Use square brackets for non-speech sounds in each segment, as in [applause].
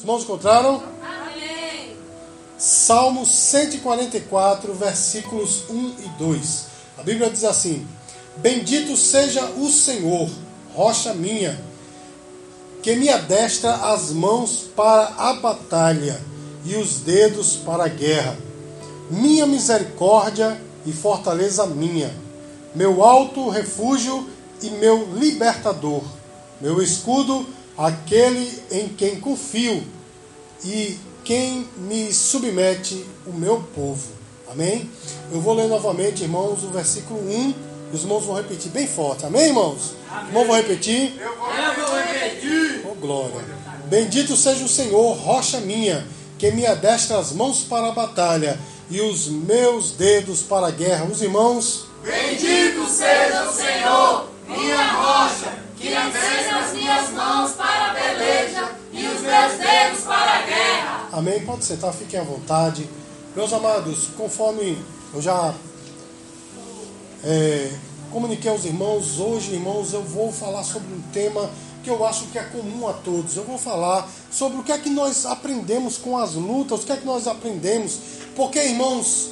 Os irmãos encontraram? Amém. Salmo 144, versículos 1 e 2. A Bíblia diz assim: Bendito seja o Senhor, rocha minha, que me adestra as mãos para a batalha e os dedos para a guerra. Minha misericórdia e fortaleza minha, meu alto refúgio e meu libertador, meu escudo, aquele em quem confio e quem me submete o meu povo. Amém? Eu vou ler novamente, irmãos, o versículo 1. Os irmãos vão repetir bem forte. Amém, irmãos? Amém. Irmãos vão repetir? Eu vou, Eu vou repetir. Oh, glória. Bendito seja o Senhor, rocha minha, que me adestra as mãos para a batalha e os meus dedos para a guerra. Os irmãos. Bendito seja o Senhor, minha rocha, que adestra as minhas mãos para a peleja e os meus dedos para a guerra. Amém? Pode sentar, fiquem à vontade. Meus amados, conforme eu já é, comuniquei aos irmãos, hoje, irmãos, eu vou falar sobre um tema que eu acho que é comum a todos. Eu vou falar sobre o que é que nós aprendemos com as lutas, o que é que nós aprendemos. Porque, irmãos,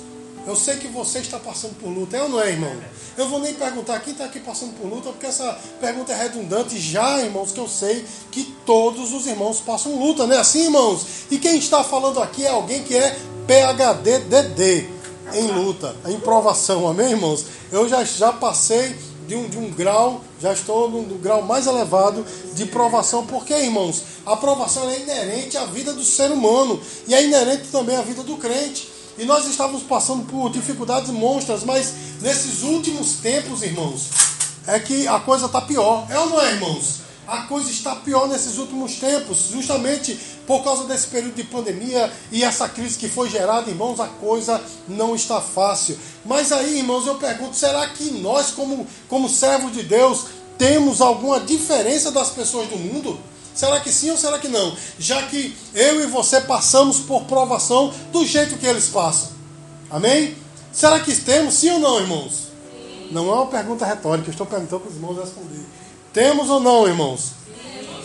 eu sei que você está passando por luta, é ou não é, irmão? Eu vou nem perguntar quem está aqui passando por luta, porque essa pergunta é redundante já, irmãos, que eu sei que todos os irmãos passam luta, não é assim, irmãos? E quem está falando aqui é alguém que é PHDDD em luta, em provação, amém, irmãos? Eu já, já passei de um, de um grau, já estou no, no grau mais elevado de provação, porque, irmãos, a provação é inerente à vida do ser humano e é inerente também à vida do crente. E nós estávamos passando por dificuldades monstras, mas nesses últimos tempos, irmãos, é que a coisa está pior. É ou não é, irmãos? A coisa está pior nesses últimos tempos, justamente por causa desse período de pandemia e essa crise que foi gerada, irmãos, a coisa não está fácil. Mas aí, irmãos, eu pergunto: será que nós, como, como servos de Deus, temos alguma diferença das pessoas do mundo? Será que sim ou será que não? Já que eu e você passamos por provação do jeito que eles passam. Amém? Será que temos sim ou não, irmãos? Sim. Não é uma pergunta retórica, eu estou perguntando para os irmãos responder. Temos ou não, irmãos?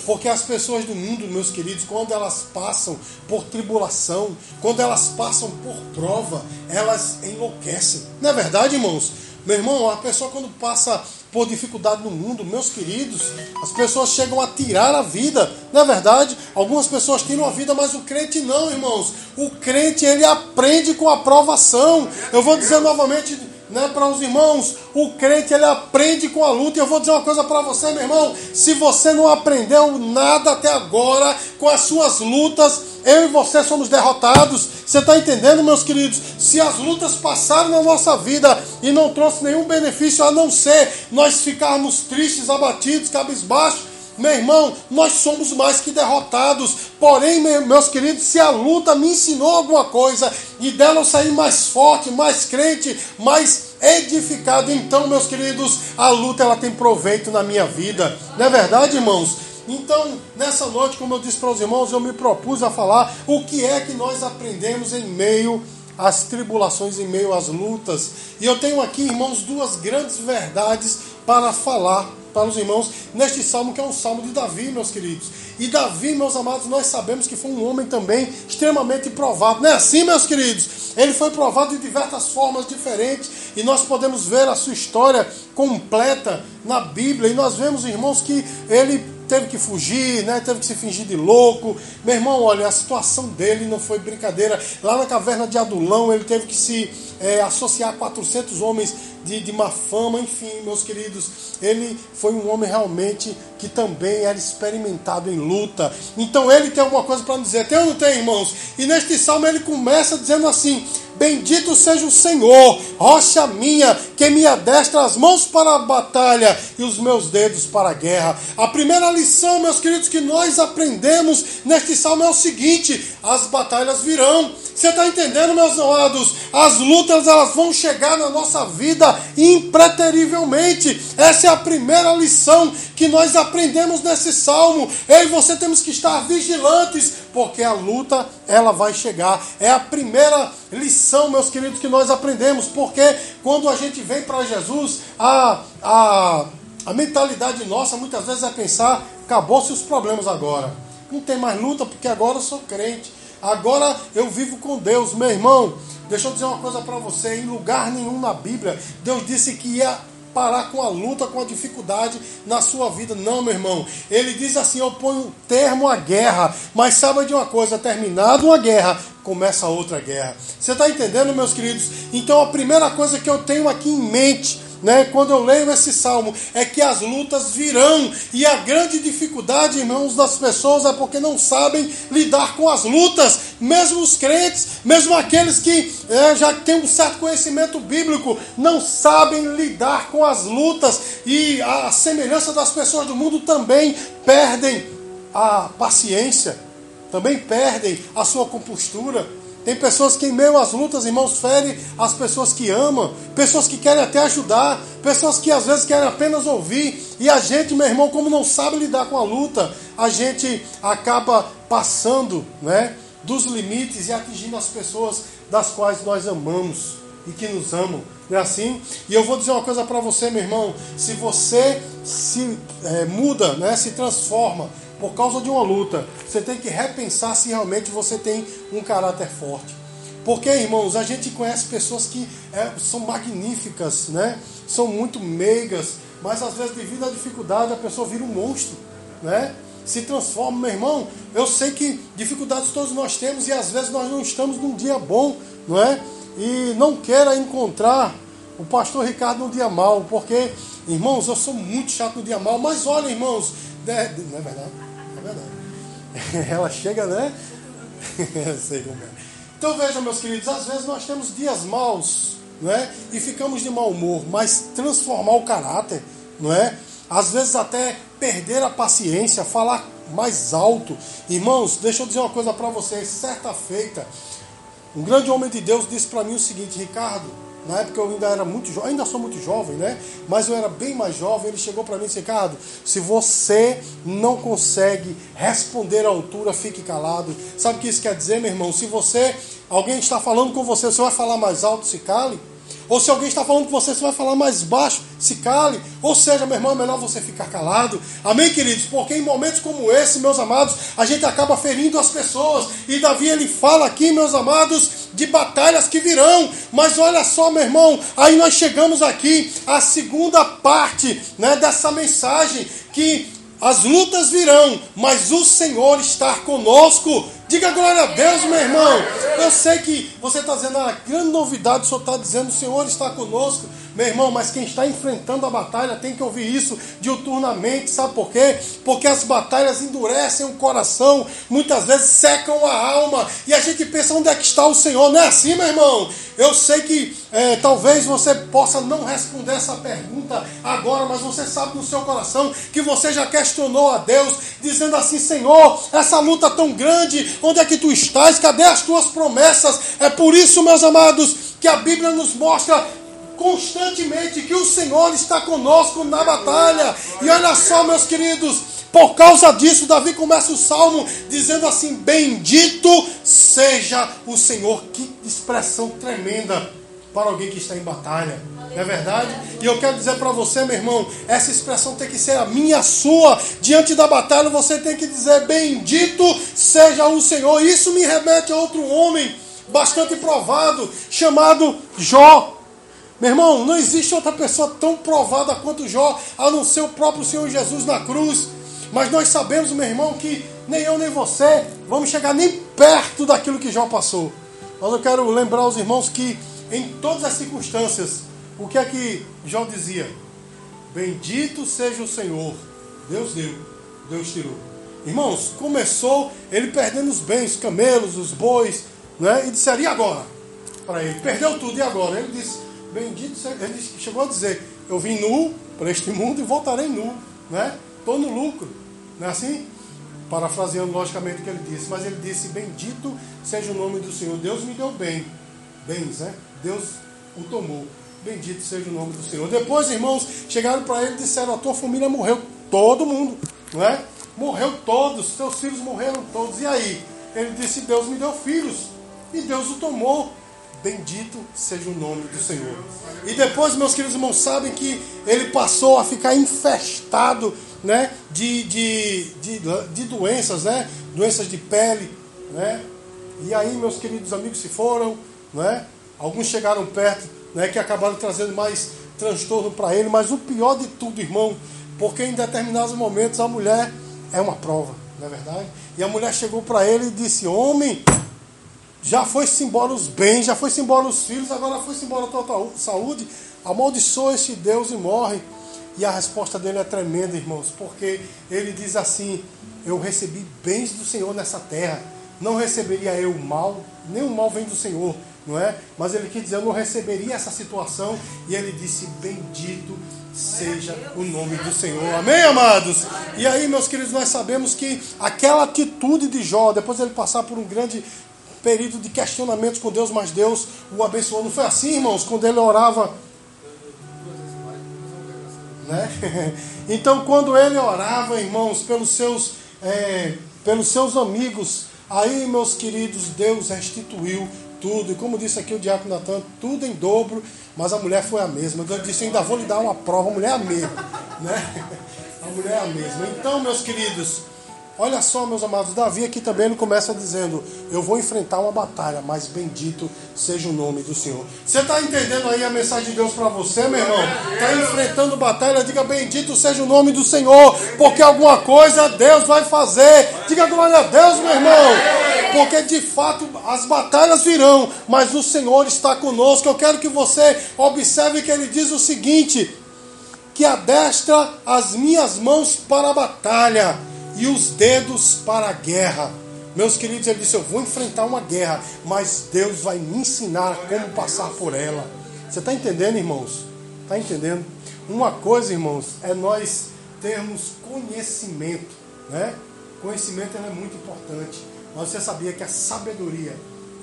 Porque as pessoas do mundo, meus queridos, quando elas passam por tribulação, quando elas passam por prova, elas enlouquecem. Não é verdade, irmãos? Meu irmão, a pessoa quando passa por dificuldade no mundo, meus queridos, as pessoas chegam a tirar a vida. Não é verdade? Algumas pessoas tiram a vida, mas o crente não, irmãos. O crente, ele aprende com a provação. Eu vou dizer novamente né, para os irmãos, o crente ele aprende com a luta. E eu vou dizer uma coisa para você, meu irmão: se você não aprendeu nada até agora com as suas lutas, eu e você somos derrotados. Você está entendendo, meus queridos? Se as lutas passaram na nossa vida e não trouxe nenhum benefício a não ser nós ficarmos tristes, abatidos, cabisbaixos meu irmão, nós somos mais que derrotados. Porém, meus queridos, se a luta me ensinou alguma coisa e dela eu sair mais forte, mais crente, mais edificado, então, meus queridos, a luta ela tem proveito na minha vida. Não é verdade, irmãos? Então, nessa noite, como eu disse para os irmãos, eu me propus a falar o que é que nós aprendemos em meio às tribulações, em meio às lutas. E eu tenho aqui, irmãos, duas grandes verdades para falar para os irmãos neste salmo, que é um salmo de Davi, meus queridos. E Davi, meus amados, nós sabemos que foi um homem também extremamente provado. Não é assim, meus queridos? Ele foi provado de diversas formas diferentes e nós podemos ver a sua história completa na Bíblia. E nós vemos, irmãos, que ele teve que fugir, né? teve que se fingir de louco. Meu irmão, olha, a situação dele não foi brincadeira. Lá na caverna de Adulão, ele teve que se é, associar a 400 homens de, de má fama, enfim, meus queridos, ele foi um homem realmente que também era experimentado em luta. Então ele tem alguma coisa para dizer, tem ou não tem, irmãos? E neste salmo ele começa dizendo assim: Bendito seja o Senhor, rocha minha, que me adestra as mãos para a batalha e os meus dedos para a guerra. A primeira lição, meus queridos, que nós aprendemos neste salmo é o seguinte: as batalhas virão. Você está entendendo, meus amados? As lutas elas vão chegar na nossa vida impreterivelmente. Essa é a primeira lição que nós aprendemos nesse salmo. Eu e você temos que estar vigilantes, porque a luta ela vai chegar. É a primeira lição, meus queridos, que nós aprendemos, porque quando a gente vem para Jesus, a, a, a mentalidade nossa muitas vezes é pensar: acabou-se os problemas agora. não tem mais luta porque agora eu sou crente. Agora eu vivo com Deus, meu irmão. Deixa eu dizer uma coisa para você: em lugar nenhum na Bíblia, Deus disse que ia parar com a luta, com a dificuldade na sua vida. Não, meu irmão. Ele diz assim: eu ponho termo à guerra. Mas sabe de uma coisa: terminado uma guerra, começa outra guerra. Você está entendendo, meus queridos? Então a primeira coisa que eu tenho aqui em mente né, quando eu leio esse salmo, é que as lutas virão. E a grande dificuldade, irmãos, das pessoas é porque não sabem lidar com as lutas. Mesmo os crentes, mesmo aqueles que é, já têm um certo conhecimento bíblico, não sabem lidar com as lutas. E a semelhança das pessoas do mundo também perdem a paciência, também perdem a sua compostura. Tem pessoas que, em meio às lutas, irmãos, ferem as pessoas que amam, pessoas que querem até ajudar, pessoas que às vezes querem apenas ouvir. E a gente, meu irmão, como não sabe lidar com a luta, a gente acaba passando né, dos limites e atingindo as pessoas das quais nós amamos e que nos amam. Não é assim? E eu vou dizer uma coisa para você, meu irmão: se você se é, muda, né, se transforma por causa de uma luta, você tem que repensar se realmente você tem um caráter forte. Porque, irmãos, a gente conhece pessoas que é, são magníficas, né? são muito meigas, mas às vezes, devido à dificuldade, a pessoa vira um monstro, né? se transforma. Meu irmão, eu sei que dificuldades todos nós temos e às vezes nós não estamos num dia bom, não é? E não queira encontrar o pastor Ricardo no dia mal, porque, irmãos, eu sou muito chato no dia mal, mas olha, irmãos, não é verdade? [laughs] Ela chega, né? [laughs] É. Então vejam, meus queridos, às vezes nós temos dias maus, não é? E ficamos de mau humor, mas transformar o caráter, não é? Às vezes até perder a paciência, falar mais alto. Irmãos, deixa eu dizer uma coisa para vocês. Certa feita, um grande homem de Deus disse para mim o seguinte, Ricardo, na época eu ainda era muito jovem, ainda sou muito jovem, né? Mas eu era bem mais jovem. Ele chegou para mim e disse: Ricardo, se você não consegue responder à altura, fique calado. Sabe o que isso quer dizer, meu irmão? Se você, alguém está falando com você, você vai falar mais alto, se cale. Ou se alguém está falando com você, você vai falar mais baixo, se cale. Ou seja, meu irmão, é melhor você ficar calado. Amém, queridos? Porque em momentos como esse, meus amados, a gente acaba ferindo as pessoas. E Davi, ele fala aqui, meus amados, de batalhas que virão. Mas olha só, meu irmão, aí nós chegamos aqui à segunda parte né, dessa mensagem, que as lutas virão, mas o Senhor está conosco. Diga glória a Deus, meu irmão. Eu sei que você está dizendo a grande novidade, o Senhor está dizendo, o Senhor está conosco. Meu irmão, mas quem está enfrentando a batalha tem que ouvir isso diuturnamente, sabe por quê? Porque as batalhas endurecem o coração, muitas vezes secam a alma, e a gente pensa onde é que está o Senhor. Não é assim, meu irmão? Eu sei que é, talvez você possa não responder essa pergunta agora, mas você sabe no seu coração que você já questionou a Deus, dizendo assim: Senhor, essa luta tão grande, onde é que tu estás? Cadê as tuas promessas? É por isso, meus amados, que a Bíblia nos mostra constantemente que o Senhor está conosco na batalha. E olha só, meus queridos, por causa disso, Davi começa o salmo dizendo assim: Bendito seja o Senhor. Que expressão tremenda para alguém que está em batalha. Não é verdade? E eu quero dizer para você, meu irmão, essa expressão tem que ser a minha, a sua. Diante da batalha, você tem que dizer: Bendito seja o Senhor. Isso me remete a outro homem bastante provado, chamado Jó. Meu irmão, não existe outra pessoa tão provada quanto Jó, a não ser o próprio Senhor Jesus na cruz. Mas nós sabemos, meu irmão, que nem eu nem você vamos chegar nem perto daquilo que Jó passou. Mas eu quero lembrar os irmãos que em todas as circunstâncias, o que é que Jó dizia? Bendito seja o Senhor. Deus deu, Deus tirou. Irmãos, começou ele perdendo os bens, os camelos, os bois, né? e disseram, e agora? Para ele, perdeu tudo, e agora? Ele disse, Bendito seja. Ele chegou a dizer: Eu vim nu para este mundo e voltarei nu. Né? Estou no lucro. Não é assim? Parafraseando logicamente o que ele disse. Mas ele disse: Bendito seja o nome do Senhor. Deus me deu bem. Bens, né? Deus o tomou. Bendito seja o nome do Senhor. Depois, irmãos, chegaram para ele e disseram: A tua família morreu. Todo mundo. Não é? Morreu todos. Teus filhos morreram todos. E aí? Ele disse: Deus me deu filhos. E Deus o tomou Bendito seja o nome do Senhor. E depois, meus queridos irmãos, sabem que ele passou a ficar infestado né, de, de, de, de doenças, né, doenças de pele. Né? E aí, meus queridos amigos se foram, né? alguns chegaram perto, né, que acabaram trazendo mais transtorno para ele. Mas o pior de tudo, irmão, porque em determinados momentos a mulher é uma prova, não é verdade? E a mulher chegou para ele e disse: Homem, já foi-se embora os bens, já foi-se embora os filhos, agora foi-se embora a tua saúde. Amaldiçoa este Deus e morre. E a resposta dele é tremenda, irmãos, porque ele diz assim: Eu recebi bens do Senhor nessa terra, não receberia eu mal, nem o mal vem do Senhor, não é? Mas ele quis dizer: Eu não receberia essa situação, e ele disse: Bendito seja o nome do Senhor. Amém, amados? E aí, meus queridos, nós sabemos que aquela atitude de Jó, depois ele passar por um grande período de questionamentos com Deus, mas Deus o abençoou. Não foi assim, irmãos, quando ele orava. Né? [laughs] Então, quando ele orava, irmãos, pelos seus, é, pelos seus amigos, aí, meus queridos, Deus restituiu tudo. E como disse aqui o diácono Natan, tudo em dobro, mas a mulher foi a mesma. Deus disse: ainda vou lhe dar uma prova, a mulher é a mesma. [laughs] Né? A mulher é a mesma. Então, meus queridos, olha só, meus amados, Davi aqui também ele começa dizendo: Eu vou enfrentar uma batalha, mas bendito seja o nome do Senhor. Você está entendendo aí a mensagem de Deus para você, meu irmão? Está enfrentando batalha, diga bendito seja o nome do Senhor, porque alguma coisa Deus vai fazer. Diga glória a Deus, meu irmão porque de fato as batalhas virão, mas o Senhor está conosco. Eu quero que você observe que ele diz o seguinte: que adestra as minhas mãos para a batalha e os dedos para a guerra. Meus queridos, ele disse: Eu vou enfrentar uma guerra, mas Deus vai me ensinar como passar por ela. Você está entendendo, irmãos? Está entendendo? Uma coisa, irmãos, é nós termos conhecimento, né? Conhecimento é muito importante. Mas você sabia que a sabedoria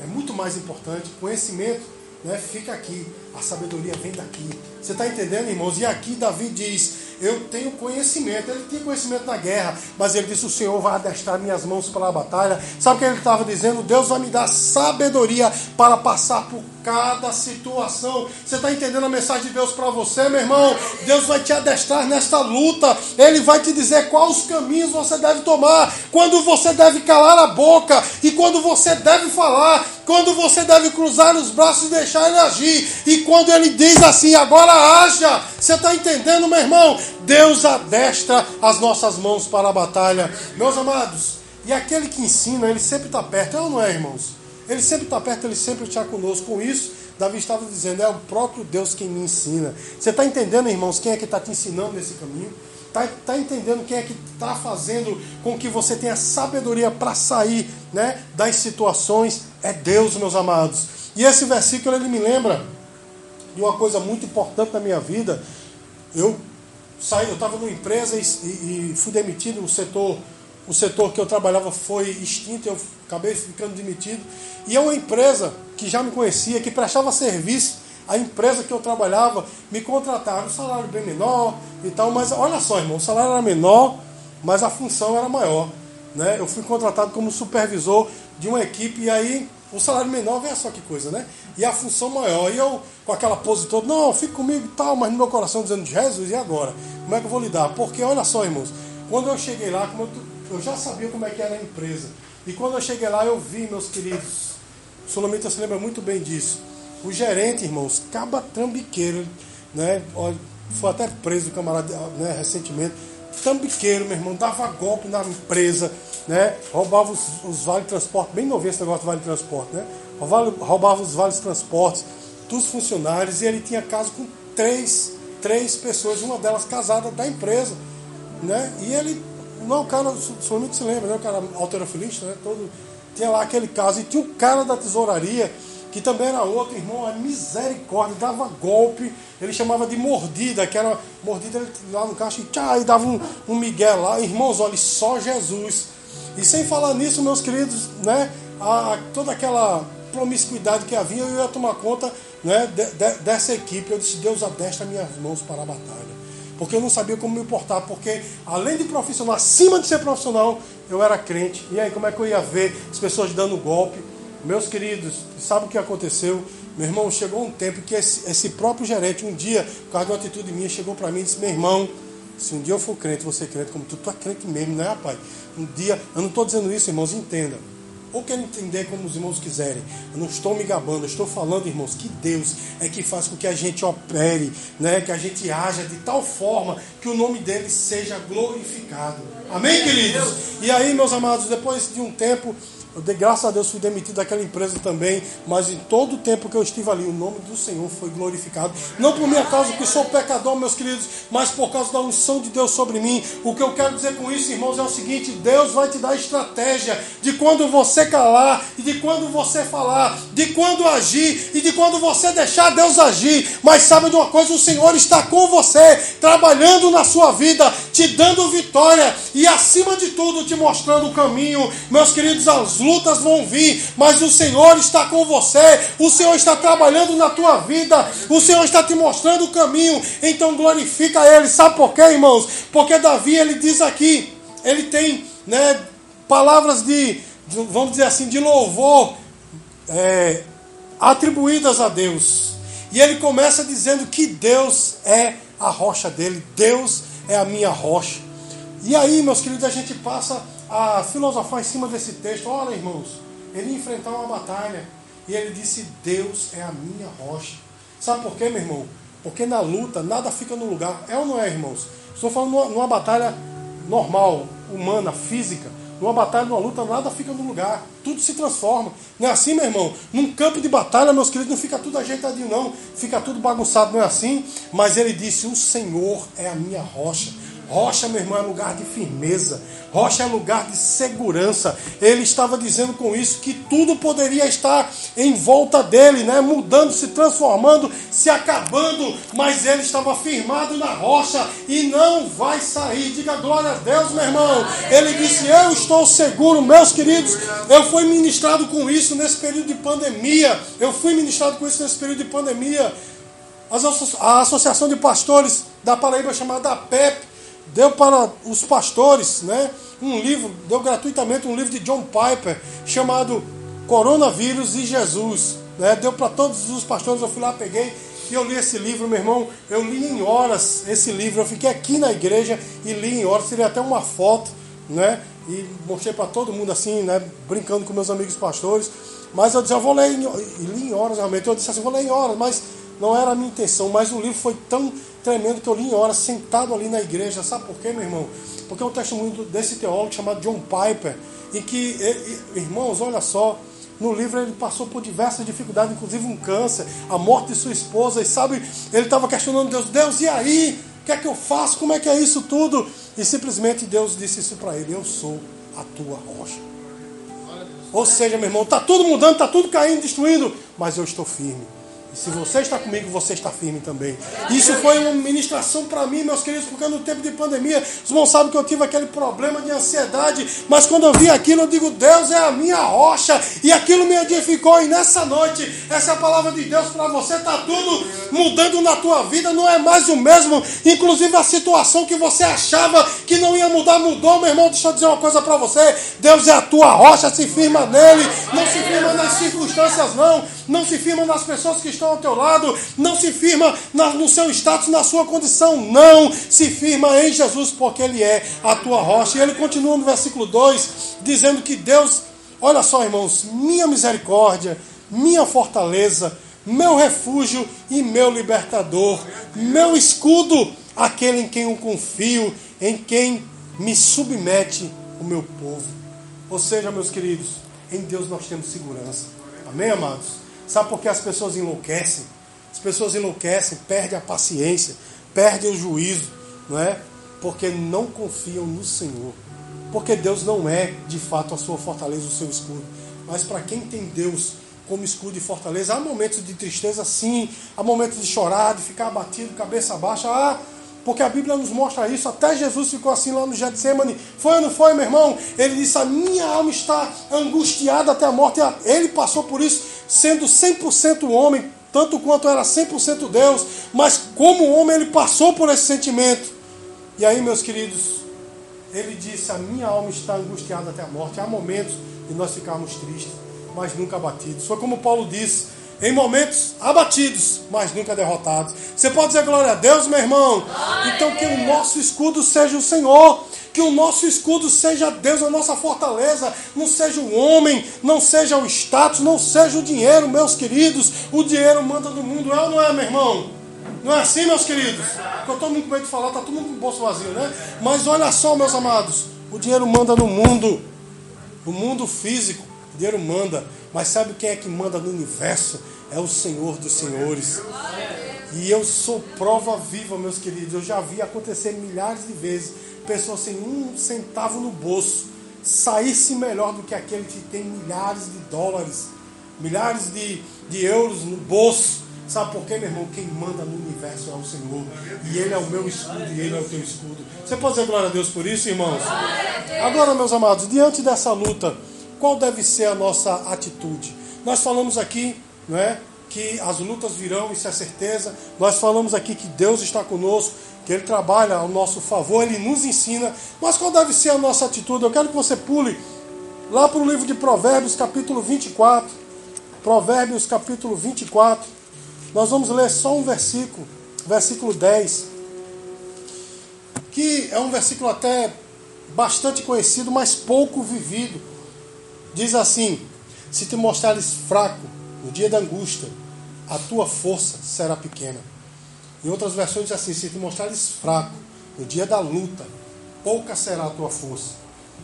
é muito mais importante, conhecimento né, fica aqui, a sabedoria vem daqui. Você está entendendo, irmãos? E aqui Davi diz: Eu tenho conhecimento. Ele tinha conhecimento na guerra, mas ele disse: O Senhor vai adestrar minhas mãos para a batalha. Sabe o que ele estava dizendo? Deus vai me dar sabedoria para passar por cada situação. Você está entendendo a mensagem de Deus para você, meu irmão? Deus vai te adestrar nesta luta. Ele vai te dizer quais os caminhos você deve tomar, quando você deve calar a boca e quando você deve falar, quando você deve cruzar os braços e deixar ele agir. E quando ele diz assim, agora haja. Você está entendendo, meu irmão? Deus adestra as nossas mãos para a batalha. Meus amados, e aquele que ensina, ele sempre está perto, é ou não é, irmãos? Ele sempre está perto, ele sempre está conosco. Com isso, Davi estava dizendo: é o próprio Deus quem me ensina. Você está entendendo, irmãos, quem é que está te ensinando nesse caminho? Está tá entendendo quem é que está fazendo com que você tenha sabedoria para sair né, das situações? É Deus, meus amados. E esse versículo ele me lembra de uma coisa muito importante na minha vida. Eu saí, eu estava numa empresa e, e, e fui demitido no setor o setor que eu trabalhava foi extinto, eu acabei ficando demitido. E é uma empresa que já me conhecia, que prestava serviço, a empresa que eu trabalhava me contratava, o salário bem menor e tal, mas olha só, irmão, o salário era menor, mas a função era maior. Né? Eu fui contratado como supervisor de uma equipe e aí o salário menor, veja só que coisa, né? E a função maior. E eu, com aquela pose toda, não, fica comigo e tal, mas no meu coração dizendo, Jesus, e agora? Como é que eu vou lidar? Porque olha só, irmãos, quando eu cheguei lá, como eu eu já sabia como é que era a empresa. E quando eu cheguei lá, eu vi, meus queridos, o Solomita se lembra muito bem disso. O gerente, irmãos, caba trambiqueiro, né? Foi até preso o camarada né, recentemente. Trambiqueiro, meu irmão, dava golpe na empresa, né? Roubava os, os vales de transporte, bem novinho esse negócio de vale transporte, né? Roubava, roubava os vales de transporte dos funcionários e ele tinha caso com três, três pessoas, uma delas casada da empresa, né? E ele não, o cara, somente se lembra, né? O cara alterofilista, né? Todo, tinha lá aquele caso. E tinha um cara da tesouraria, que também era outro, irmão, a misericórdia, dava golpe, ele chamava de mordida, que era mordida ele, lá no caixa e, tchá, e dava um, um miguel lá. Irmãos, olha, só Jesus. E sem falar nisso, meus queridos, né? A, a, toda aquela promiscuidade que havia, eu ia tomar conta né, de, de, dessa equipe. Eu disse, Deus adestra minhas mãos para a batalha porque eu não sabia como me importar, porque além de profissional, acima de ser profissional, eu era crente. E aí, como é que eu ia ver as pessoas dando golpe? Meus queridos, sabe o que aconteceu? Meu irmão, chegou um tempo que esse, esse próprio gerente, um dia, por causa de uma atitude minha, chegou para mim e disse: Meu irmão, se um dia eu for crente, você é crente como tu, tu é crente mesmo, né, rapaz? Um dia, eu não estou dizendo isso, irmãos, entenda. Ou quer entender como os irmãos quiserem. Eu não estou me gabando, eu estou falando, irmãos, que Deus é que faz com que a gente opere, né, que a gente haja de tal forma que o nome dele seja glorificado. Amém, queridos? E aí, meus amados, depois de um tempo, eu dei graças a Deus, fui demitido daquela empresa também, mas em todo o tempo que eu estive ali, o nome do Senhor foi glorificado. Não por minha causa, que sou pecador, meus queridos, mas por causa da unção de Deus sobre mim. O que eu quero dizer com isso, irmãos, é o seguinte: Deus vai te dar estratégia de quando você calar e de quando você falar, de quando agir e de quando você deixar Deus agir. Mas sabe de uma coisa? O Senhor está com você, trabalhando na sua vida, te dando vitória e, acima de tudo, te mostrando o caminho, meus queridos, aos lutas vão vir, mas o Senhor está com você, o Senhor está trabalhando na tua vida, o Senhor está te mostrando o caminho, então glorifica Ele. Sabe por quê, irmãos? Porque Davi, ele diz aqui, ele tem né, palavras de, vamos dizer assim, de louvor é, atribuídas a Deus. E ele começa dizendo que Deus é a rocha dele, Deus é a minha rocha. E aí, meus queridos, a gente passa a filosofar em cima desse texto. Olha, irmãos, ele ia enfrentar uma batalha e ele disse: Deus é a minha rocha. Sabe por quê, meu irmão? Porque na luta nada fica no lugar. É ou não é, irmãos? Estou falando numa, numa batalha normal, humana, física. Numa batalha, numa luta, nada fica no lugar. Tudo se transforma. Não é assim, meu irmão? Num campo de batalha, meus queridos, não fica tudo ajeitadinho, não. Fica tudo bagunçado, não é assim? Mas ele disse: O Senhor é a minha rocha. Rocha, meu irmão, é lugar de firmeza. Rocha é lugar de segurança. Ele estava dizendo com isso que tudo poderia estar em volta dele, né? Mudando, se transformando, se acabando, mas ele estava firmado na rocha e não vai sair. Diga glória a Deus, meu irmão. Ele disse: Eu estou seguro, meus queridos. Eu fui ministrado com isso nesse período de pandemia. Eu fui ministrado com isso nesse período de pandemia. A Associação de Pastores da Paraíba, chamada PEP, deu para os pastores né, um livro, deu gratuitamente um livro de John Piper chamado Coronavírus e Jesus. Né, deu para todos os pastores, eu fui lá, peguei e eu li esse livro, meu irmão. Eu li em horas esse livro. Eu fiquei aqui na igreja e li em horas. Tirei até uma foto, né? E mostrei para todo mundo assim, né? Brincando com meus amigos pastores. Mas eu disse, eu vou ler em, li em horas realmente. Eu disse assim, vou ler em horas, mas não era a minha intenção. Mas o livro foi tão tremendo que eu li em horas, sentado ali na igreja. Sabe por quê, meu irmão? Porque é um testemunho desse teólogo chamado John Piper, em que, irmãos, olha só, no livro ele passou por diversas dificuldades, inclusive um câncer, a morte de sua esposa, e sabe, ele estava questionando Deus, Deus, e aí? O que é que eu faço? Como é que é isso tudo? E simplesmente Deus disse isso para ele: Eu sou a tua rocha. Ou seja, meu irmão, está tudo mudando, está tudo caindo, destruindo, mas eu estou firme. E se você está comigo, você está firme também. Isso foi uma ministração para mim, meus queridos, porque no tempo de pandemia, os irmãos sabem que eu tive aquele problema de ansiedade, mas quando eu vi aquilo, eu digo: Deus é a minha rocha, e aquilo me edificou. E nessa noite, essa é palavra de Deus para você, está tudo mudando na tua vida, não é mais o mesmo. Inclusive a situação que você achava que não ia mudar, mudou, meu irmão. Deixa eu dizer uma coisa para você: Deus é a tua rocha, se firma nele, não se firma nas circunstâncias, não, não se firma nas pessoas que estão ao teu lado, não se firma no seu status, na sua condição, não se firma em Jesus, porque Ele é a tua rocha. E ele continua no versículo 2, dizendo que Deus, olha só, irmãos, minha misericórdia, minha fortaleza, meu refúgio e meu libertador, meu escudo, aquele em quem eu confio, em quem me submete o meu povo. Ou seja, meus queridos, em Deus nós temos segurança. Amém, amados? Sabe por que as pessoas enlouquecem? As pessoas enlouquecem, perdem a paciência, perdem o juízo, não é? Porque não confiam no Senhor. Porque Deus não é, de fato, a sua fortaleza, o seu escudo. Mas para quem tem Deus como escudo e fortaleza, há momentos de tristeza, sim. Há momentos de chorar, de ficar abatido, cabeça baixa. Ah, porque a Bíblia nos mostra isso. Até Jesus ficou assim lá no Getsemane. Foi ou não foi, meu irmão? Ele disse: A minha alma está angustiada até a morte. Ele passou por isso, sendo 100% homem, tanto quanto era 100% Deus. Mas como homem, ele passou por esse sentimento. E aí, meus queridos, ele disse: A minha alma está angustiada até a morte. Há momentos de nós ficarmos tristes, mas nunca abatidos. Foi como Paulo disse em momentos abatidos, mas nunca derrotados. Você pode dizer glória a Deus, meu irmão? Então que o nosso escudo seja o Senhor. Que o nosso escudo seja Deus, a nossa fortaleza, não seja o homem, não seja o status, não seja o dinheiro, meus queridos. O dinheiro manda no mundo, é ou não é, meu irmão? Não é assim, meus queridos? Porque eu estou muito com medo de falar, está todo mundo com o bolso vazio, né? Mas olha só, meus amados, o dinheiro manda no mundo, o mundo físico, o dinheiro manda. Mas sabe quem é que manda no universo? É o Senhor dos Senhores. E eu sou prova viva, meus queridos. Eu já vi acontecer milhares de vezes. Pessoas sem um centavo no bolso saísse melhor do que aquele que tem milhares de dólares, milhares de, de euros no bolso. Sabe por quê, meu irmão? Quem manda no universo é o Senhor. E Ele é o meu escudo e Ele é o teu escudo. Você pode dizer glória a Deus por isso, irmãos? Agora, meus amados, diante dessa luta, qual deve ser a nossa atitude? Nós falamos aqui, não é? Que as lutas virão, isso é certeza. Nós falamos aqui que Deus está conosco, que Ele trabalha ao nosso favor, Ele nos ensina. Mas qual deve ser a nossa atitude? Eu quero que você pule lá para o livro de Provérbios, capítulo 24. Provérbios, capítulo 24. Nós vamos ler só um versículo, versículo 10. Que é um versículo até bastante conhecido, mas pouco vivido. Diz assim: Se te mostrares fraco no dia da angústia, a tua força será pequena. Em outras versões diz assim: Se te mostrares fraco no dia da luta, pouca será a tua força.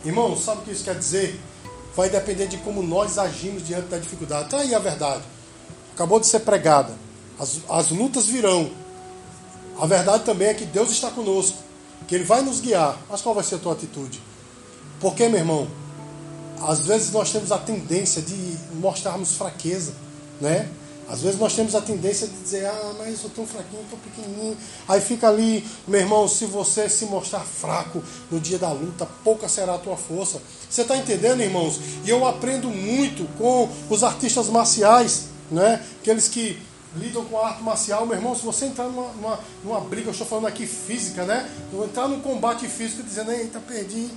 Irmão, sabe o que isso quer dizer? Vai depender de como nós agimos diante da dificuldade. Está aí a verdade. Acabou de ser pregada. As, as lutas virão. A verdade também é que Deus está conosco. Que Ele vai nos guiar. Mas qual vai ser a tua atitude? Porque, meu irmão, às vezes nós temos a tendência de mostrarmos fraqueza, né? Às vezes nós temos a tendência de dizer, ah, mas eu tão fraquinho, tão pequenininho. Aí fica ali, meu irmão, se você se mostrar fraco no dia da luta, pouca será a tua força. Você está entendendo, irmãos? E eu aprendo muito com os artistas marciais, né? Aqueles que lidam com a arte marcial. Meu irmão, se você entrar numa, numa, numa briga, eu estou falando aqui física, né? Entrar num combate físico dizendo, eita, perdi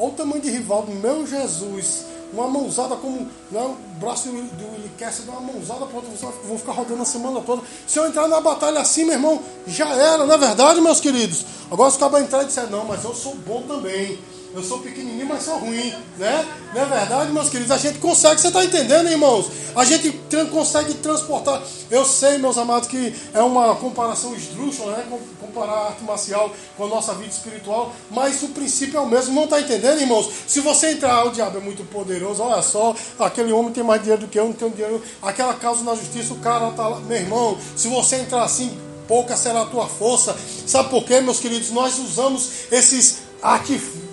Olha o tamanho de Rivaldo, meu Jesus. Uma mãozada como né, o braço do Willie Kessler, uma mãozada para outra, vou ficar rodando a semana toda. Se eu entrar na batalha assim, meu irmão, já era, não é verdade, meus queridos? Agora se o cara entrar e disser, não, mas eu sou bom também. Eu sou pequenininho, mas sou ruim, né? Não é verdade, meus queridos? A gente consegue, você está entendendo, irmãos? A gente consegue transportar. Eu sei, meus amados, que é uma comparação esdrúxula, né? Comparar a arte marcial com a nossa vida espiritual, mas o princípio é o mesmo. Não está entendendo, irmãos? Se você entrar, ah, o diabo é muito poderoso, olha só, aquele homem tem mais dinheiro do que eu, não tenho dinheiro. Aquela causa na justiça, o cara está lá. Meu irmão, se você entrar assim, pouca será a tua força. Sabe por quê, meus queridos? Nós usamos esses artifícios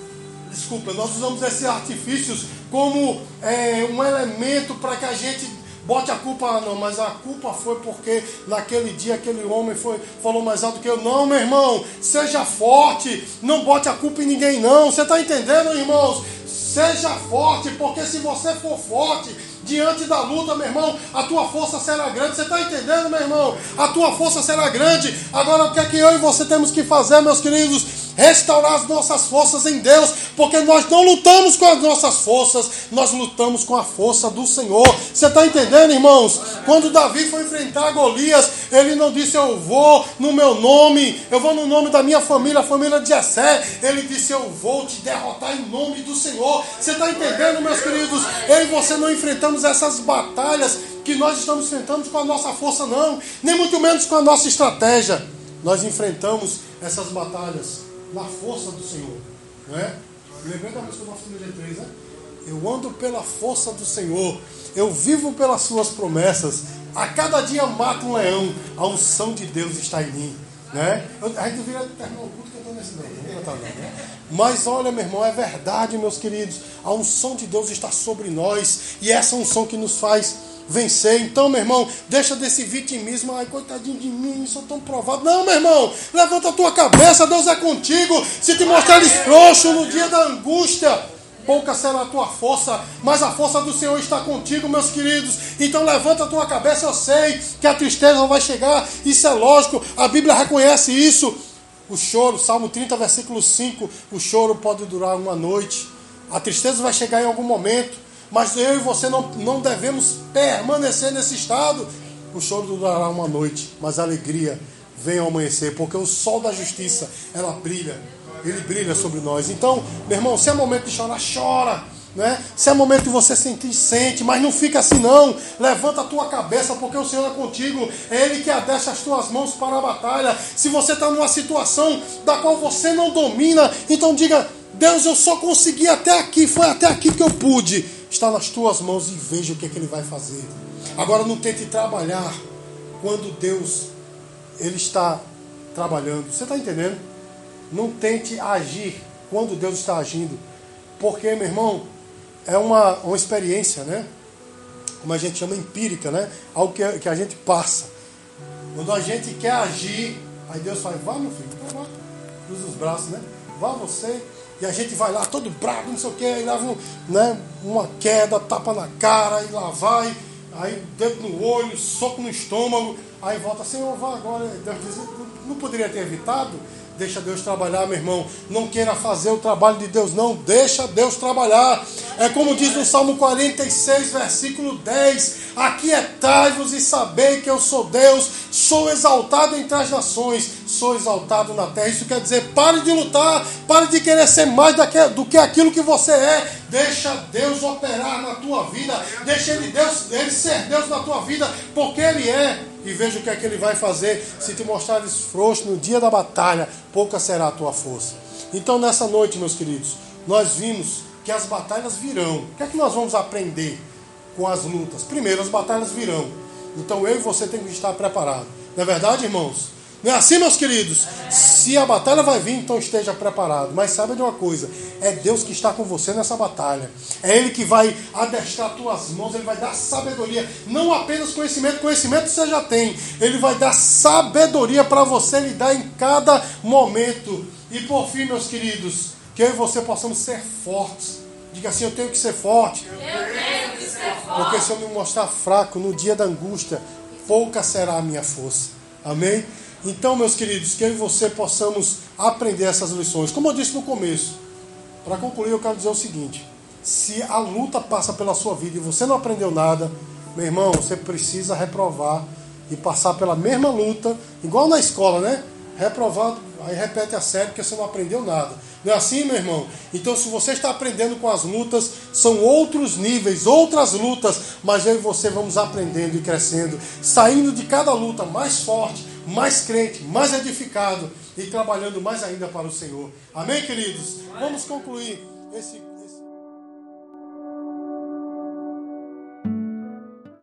desculpa, nós usamos esses artifícios como é, um elemento para que a gente bote a culpa, não, mas a culpa foi porque naquele dia aquele homem foi, falou mais alto que eu. Não, meu irmão, seja forte, não bote a culpa em ninguém, não. Você está entendendo, irmãos? Seja forte, porque se você for forte, diante da luta, meu irmão, a tua força será grande. Você está entendendo, meu irmão? A tua força será grande. Agora, o que é que eu e você temos que fazer, meus queridos? Restaurar as nossas forças em Deus, porque nós não lutamos com as nossas forças, nós lutamos com a força do Senhor. Você está entendendo, irmãos? Quando Davi foi enfrentar Golias, ele não disse eu vou no meu nome, eu vou no nome da minha família, a família de Jessé. Ele disse eu vou te derrotar em nome do Senhor. Você está entendendo, meus queridos? Eu e você não enfrentamos essas batalhas que nós estamos enfrentando com a nossa força, não, nem muito menos com a nossa estratégia. Nós enfrentamos essas batalhas na força do Senhor. Não é? Lembrei da música do nosso G3, né? Eu ando pela força do Senhor, eu vivo pelas suas promessas. A cada dia mato um leão, a unção de Deus está em mim. Né? a gente vira terminar o culto cantando esse não, não, não, né? Mas olha, meu irmão, é verdade, meus queridos. A unção de Deus está sobre nós, e essa unção que nos faz vencer. Então, meu irmão, deixa desse vitimismo. Ai, coitadinho de mim, sou tão provado. Não, meu irmão, levanta a tua cabeça, Deus é contigo. Se te mostrares frouxo no dia da angústia, pouca será a tua força, mas a força do Senhor está contigo, meus queridos. Então levanta a tua cabeça, eu sei que a tristeza vai chegar, isso é lógico, a Bíblia reconhece isso. O choro, Salmo 30, versículo 5, o choro pode durar uma noite. A tristeza vai chegar em algum momento. Mas eu e você não, não devemos permanecer nesse estado. o choro durará uma noite, mas a alegria vem ao amanhecer, porque o sol da justiça, ela brilha, ele brilha sobre nós. Então, meu irmão, se é momento de chorar, chora. Né? Se é momento de você sentir, sente, mas não fica assim não. Levanta a tua cabeça, porque o Senhor é contigo. É Ele que adestra as tuas mãos para a batalha. Se você está numa situação da qual você não domina, então diga: Deus, eu só consegui até aqui, foi até aqui que eu pude. Está nas tuas mãos e veja o que, é que Ele vai fazer. Agora não tente trabalhar quando Deus ele está trabalhando. Você está entendendo? Não tente agir quando Deus está agindo. Porque, meu irmão, é uma, uma experiência, né? Como a gente chama empírica, né? Algo que, que a gente passa. Quando a gente quer agir, aí Deus fala, vá meu filho, vá. Cruza os braços, né? Vá você. E a gente vai lá todo bravo, não sei o que, aí leva né, uma queda, tapa na cara, e lá vai, aí dedo no olho, soco no estômago, aí volta, Senhor, vá agora. Deus diz, não poderia ter evitado? Deixa Deus trabalhar, meu irmão. Não queira fazer o trabalho de Deus, não. Deixa Deus trabalhar. É como diz no Salmo 46, versículo 10: Aquietai-vos e sabei que eu sou Deus, sou exaltado entre as nações, sou exaltado na terra. Isso quer dizer, pare de lutar, pare de querer ser mais do que aquilo que você é. Deixa Deus operar na tua vida, deixa Ele, Deus, Ele ser Deus na tua vida, porque Ele é e veja o que é que ele vai fazer. Se te mostrares frouxo no dia da batalha, pouca será a tua força. Então, nessa noite, meus queridos, nós vimos que as batalhas virão. O que é que nós vamos aprender com as lutas? Primeiro, as batalhas virão. Então, eu e você temos que estar preparados. Não é verdade, irmãos? Não é assim, meus queridos? Se a batalha vai vir, então esteja preparado. Mas saiba de uma coisa: é Deus que está com você nessa batalha. É Ele que vai adestrar tuas mãos, Ele vai dar sabedoria. Não apenas conhecimento, conhecimento você já tem. Ele vai dar sabedoria para você lidar em cada momento. E por fim, meus queridos, que eu e você possamos ser fortes. Diga assim: eu tenho que ser forte. Eu tenho que ser forte. Porque se eu me mostrar fraco no dia da angústia, pouca será a minha força. Amém? Então, meus queridos, que eu e você possamos aprender essas lições. Como eu disse no começo, para concluir, eu quero dizer o seguinte: se a luta passa pela sua vida e você não aprendeu nada, meu irmão, você precisa reprovar e passar pela mesma luta, igual na escola, né? Reprovado, aí repete a série porque você não aprendeu nada. Não é assim, meu irmão? Então, se você está aprendendo com as lutas, são outros níveis, outras lutas, mas eu e você vamos aprendendo e crescendo, saindo de cada luta mais forte mais crente, mais edificado e trabalhando mais ainda para o Senhor. Amém, queridos? Vamos concluir esse